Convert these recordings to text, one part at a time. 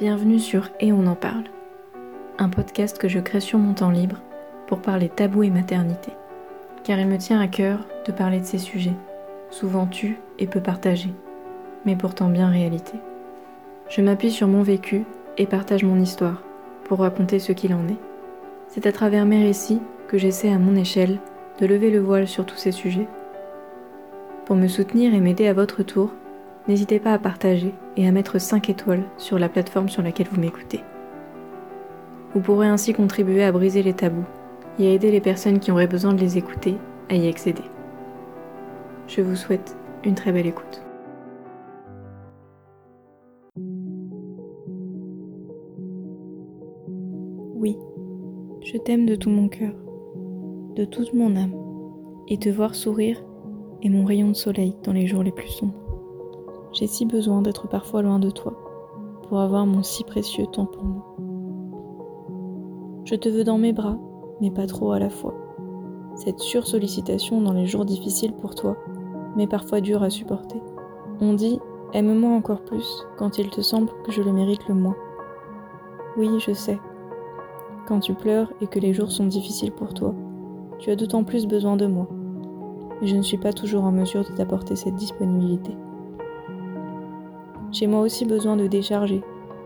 Bienvenue sur Et on en parle, un podcast que je crée sur mon temps libre pour parler tabou et maternité, car il me tient à cœur de parler de ces sujets, souvent tus et peu partagés, mais pourtant bien réalité. Je m'appuie sur mon vécu et partage mon histoire pour raconter ce qu'il en est. C'est à travers mes récits que j'essaie à mon échelle de lever le voile sur tous ces sujets. Pour me soutenir et m'aider à votre tour, n'hésitez pas à partager et à mettre 5 étoiles sur la plateforme sur laquelle vous m'écoutez. Vous pourrez ainsi contribuer à briser les tabous et à aider les personnes qui auraient besoin de les écouter à y accéder. Je vous souhaite une très belle écoute. Oui, je t'aime de tout mon cœur, de toute mon âme, et te voir sourire est mon rayon de soleil dans les jours les plus sombres. J'ai si besoin d'être parfois loin de toi pour avoir mon si précieux temps pour moi. Je te veux dans mes bras, mais pas trop à la fois. Cette sursollicitation dans les jours difficiles pour toi, mais parfois dure à supporter. On dit aime-moi encore plus quand il te semble que je le mérite le moins. Oui, je sais. Quand tu pleures et que les jours sont difficiles pour toi, tu as d'autant plus besoin de moi. Mais je ne suis pas toujours en mesure de t'apporter cette disponibilité. J'ai moi aussi besoin de décharger,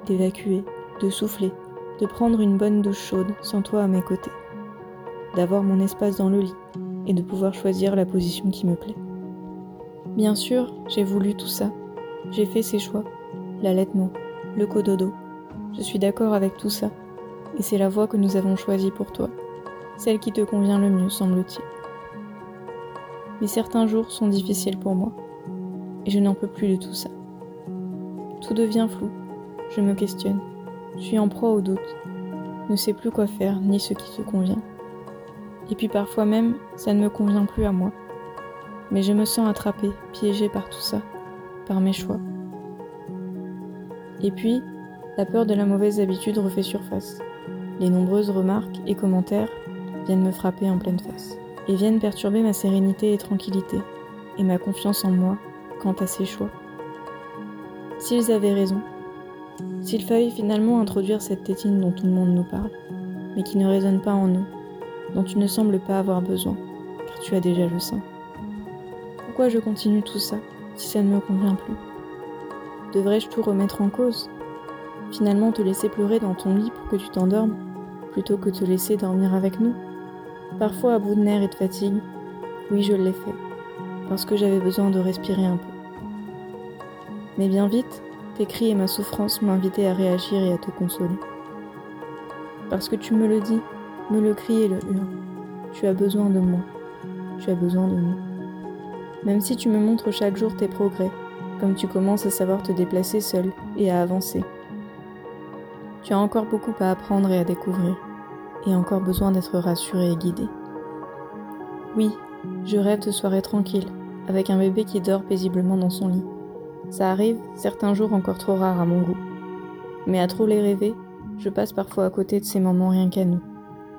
d'évacuer, de souffler, de prendre une bonne douche chaude sans toi à mes côtés, d'avoir mon espace dans le lit et de pouvoir choisir la position qui me plaît. Bien sûr, j'ai voulu tout ça. J'ai fait ces choix. L'allaitement, le cododo. Je suis d'accord avec tout ça. Et c'est la voie que nous avons choisie pour toi. Celle qui te convient le mieux, semble-t-il. Mais certains jours sont difficiles pour moi. Et je n'en peux plus de tout ça. Tout devient flou. Je me questionne. Je suis en proie au doute. Ne sais plus quoi faire ni ce qui te convient. Et puis parfois même, ça ne me convient plus à moi. Mais je me sens attrapée, piégée par tout ça, par mes choix. Et puis, la peur de la mauvaise habitude refait surface. Les nombreuses remarques et commentaires viennent me frapper en pleine face et viennent perturber ma sérénité et tranquillité et ma confiance en moi quant à ces choix. S'ils avaient raison, s'il fallait finalement introduire cette tétine dont tout le monde nous parle, mais qui ne résonne pas en nous, dont tu ne sembles pas avoir besoin, car tu as déjà le sein. Pourquoi je continue tout ça si ça ne me convient plus? Devrais-je tout remettre en cause? Finalement te laisser pleurer dans ton lit pour que tu t'endormes, plutôt que te laisser dormir avec nous? Parfois à bout de nerfs et de fatigue, oui je l'ai fait, parce que j'avais besoin de respirer un peu. Mais bien vite, tes cris et ma souffrance invité à réagir et à te consoler. Parce que tu me le dis, me le cries et le hurles. Tu as besoin de moi. Tu as besoin de nous. Même si tu me montres chaque jour tes progrès, comme tu commences à savoir te déplacer seul et à avancer. Tu as encore beaucoup à apprendre et à découvrir, et encore besoin d'être rassuré et guidé. Oui, je rêve de soirées tranquilles, avec un bébé qui dort paisiblement dans son lit ça arrive, certains jours encore trop rares à mon goût. Mais à trop les rêver, je passe parfois à côté de ces moments rien qu'à nous,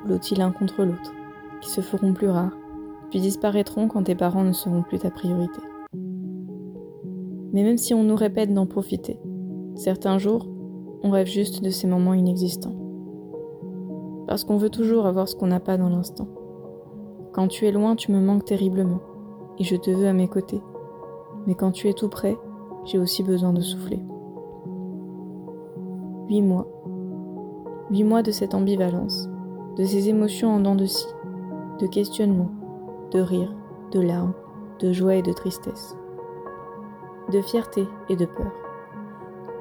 blottis l'un contre l'autre, qui se feront plus rares, puis disparaîtront quand tes parents ne seront plus ta priorité. Mais même si on nous répète d'en profiter, certains jours, on rêve juste de ces moments inexistants. Parce qu'on veut toujours avoir ce qu'on n'a pas dans l'instant. Quand tu es loin, tu me manques terriblement, et je te veux à mes côtés. Mais quand tu es tout près, j'ai aussi besoin de souffler. Huit mois. Huit mois de cette ambivalence, de ces émotions en dents de scie, de questionnements, de rires, de larmes, de joie et de tristesse, de fierté et de peur.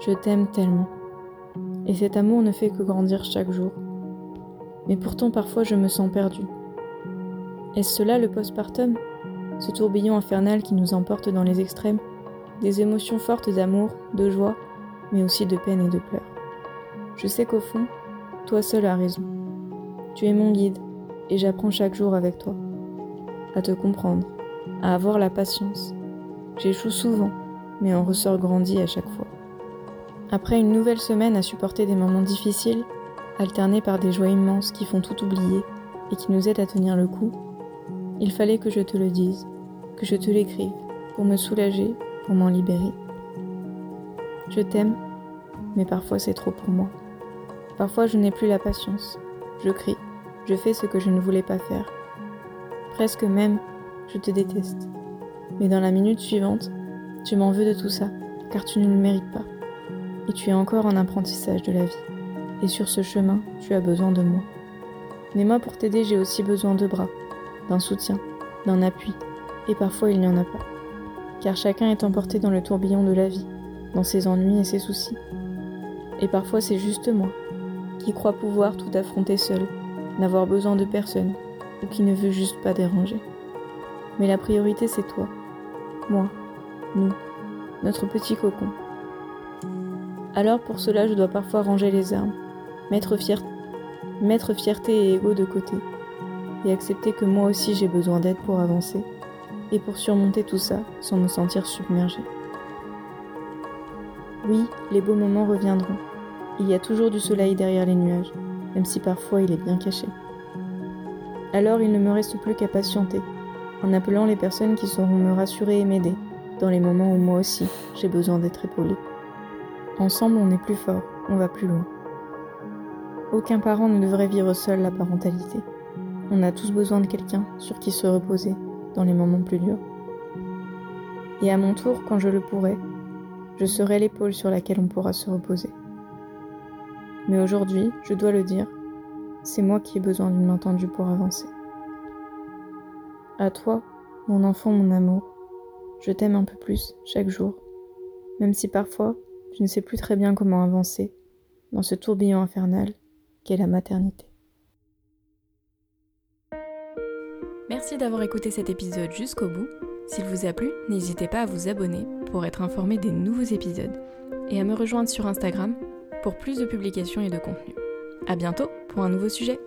Je t'aime tellement, et cet amour ne fait que grandir chaque jour. Mais pourtant parfois je me sens perdue. Est-ce cela le postpartum? Ce tourbillon infernal qui nous emporte dans les extrêmes? Des émotions fortes d'amour, de joie, mais aussi de peine et de pleurs. Je sais qu'au fond, toi seul as raison. Tu es mon guide, et j'apprends chaque jour avec toi. À te comprendre, à avoir la patience. J'échoue souvent, mais en ressors grandi à chaque fois. Après une nouvelle semaine à supporter des moments difficiles, alternés par des joies immenses qui font tout oublier et qui nous aident à tenir le coup, il fallait que je te le dise, que je te l'écrive, pour me soulager m'en libérer. Je t'aime mais parfois c'est trop pour moi. Parfois je n'ai plus la patience. Je crie, je fais ce que je ne voulais pas faire. Presque même, je te déteste. Mais dans la minute suivante, tu m'en veux de tout ça, car tu ne le mérites pas. Et tu es encore en apprentissage de la vie. Et sur ce chemin, tu as besoin de moi. Mais moi, pour t'aider, j'ai aussi besoin de bras, d'un soutien, d'un appui. Et parfois, il n'y en a pas. Car chacun est emporté dans le tourbillon de la vie, dans ses ennuis et ses soucis. Et parfois, c'est juste moi, qui croit pouvoir tout affronter seul, n'avoir besoin de personne, ou qui ne veut juste pas déranger. Mais la priorité, c'est toi, moi, nous, notre petit cocon. Alors pour cela, je dois parfois ranger les armes, mettre, mettre fierté et ego de côté, et accepter que moi aussi j'ai besoin d'aide pour avancer, et pour surmonter tout ça sans me sentir submergé. Oui, les beaux moments reviendront. Il y a toujours du soleil derrière les nuages, même si parfois il est bien caché. Alors il ne me reste plus qu'à patienter, en appelant les personnes qui sauront me rassurer et m'aider, dans les moments où moi aussi j'ai besoin d'être épaulé. Ensemble on est plus fort, on va plus loin. Aucun parent ne devrait vivre seul la parentalité. On a tous besoin de quelqu'un sur qui se reposer dans les moments plus durs. Et à mon tour, quand je le pourrai, je serai l'épaule sur laquelle on pourra se reposer. Mais aujourd'hui, je dois le dire, c'est moi qui ai besoin d'une main pour avancer. À toi, mon enfant, mon amour, je t'aime un peu plus chaque jour, même si parfois je ne sais plus très bien comment avancer dans ce tourbillon infernal qu'est la maternité. Merci d'avoir écouté cet épisode jusqu'au bout. S'il vous a plu, n'hésitez pas à vous abonner pour être informé des nouveaux épisodes et à me rejoindre sur Instagram pour plus de publications et de contenu. A bientôt pour un nouveau sujet.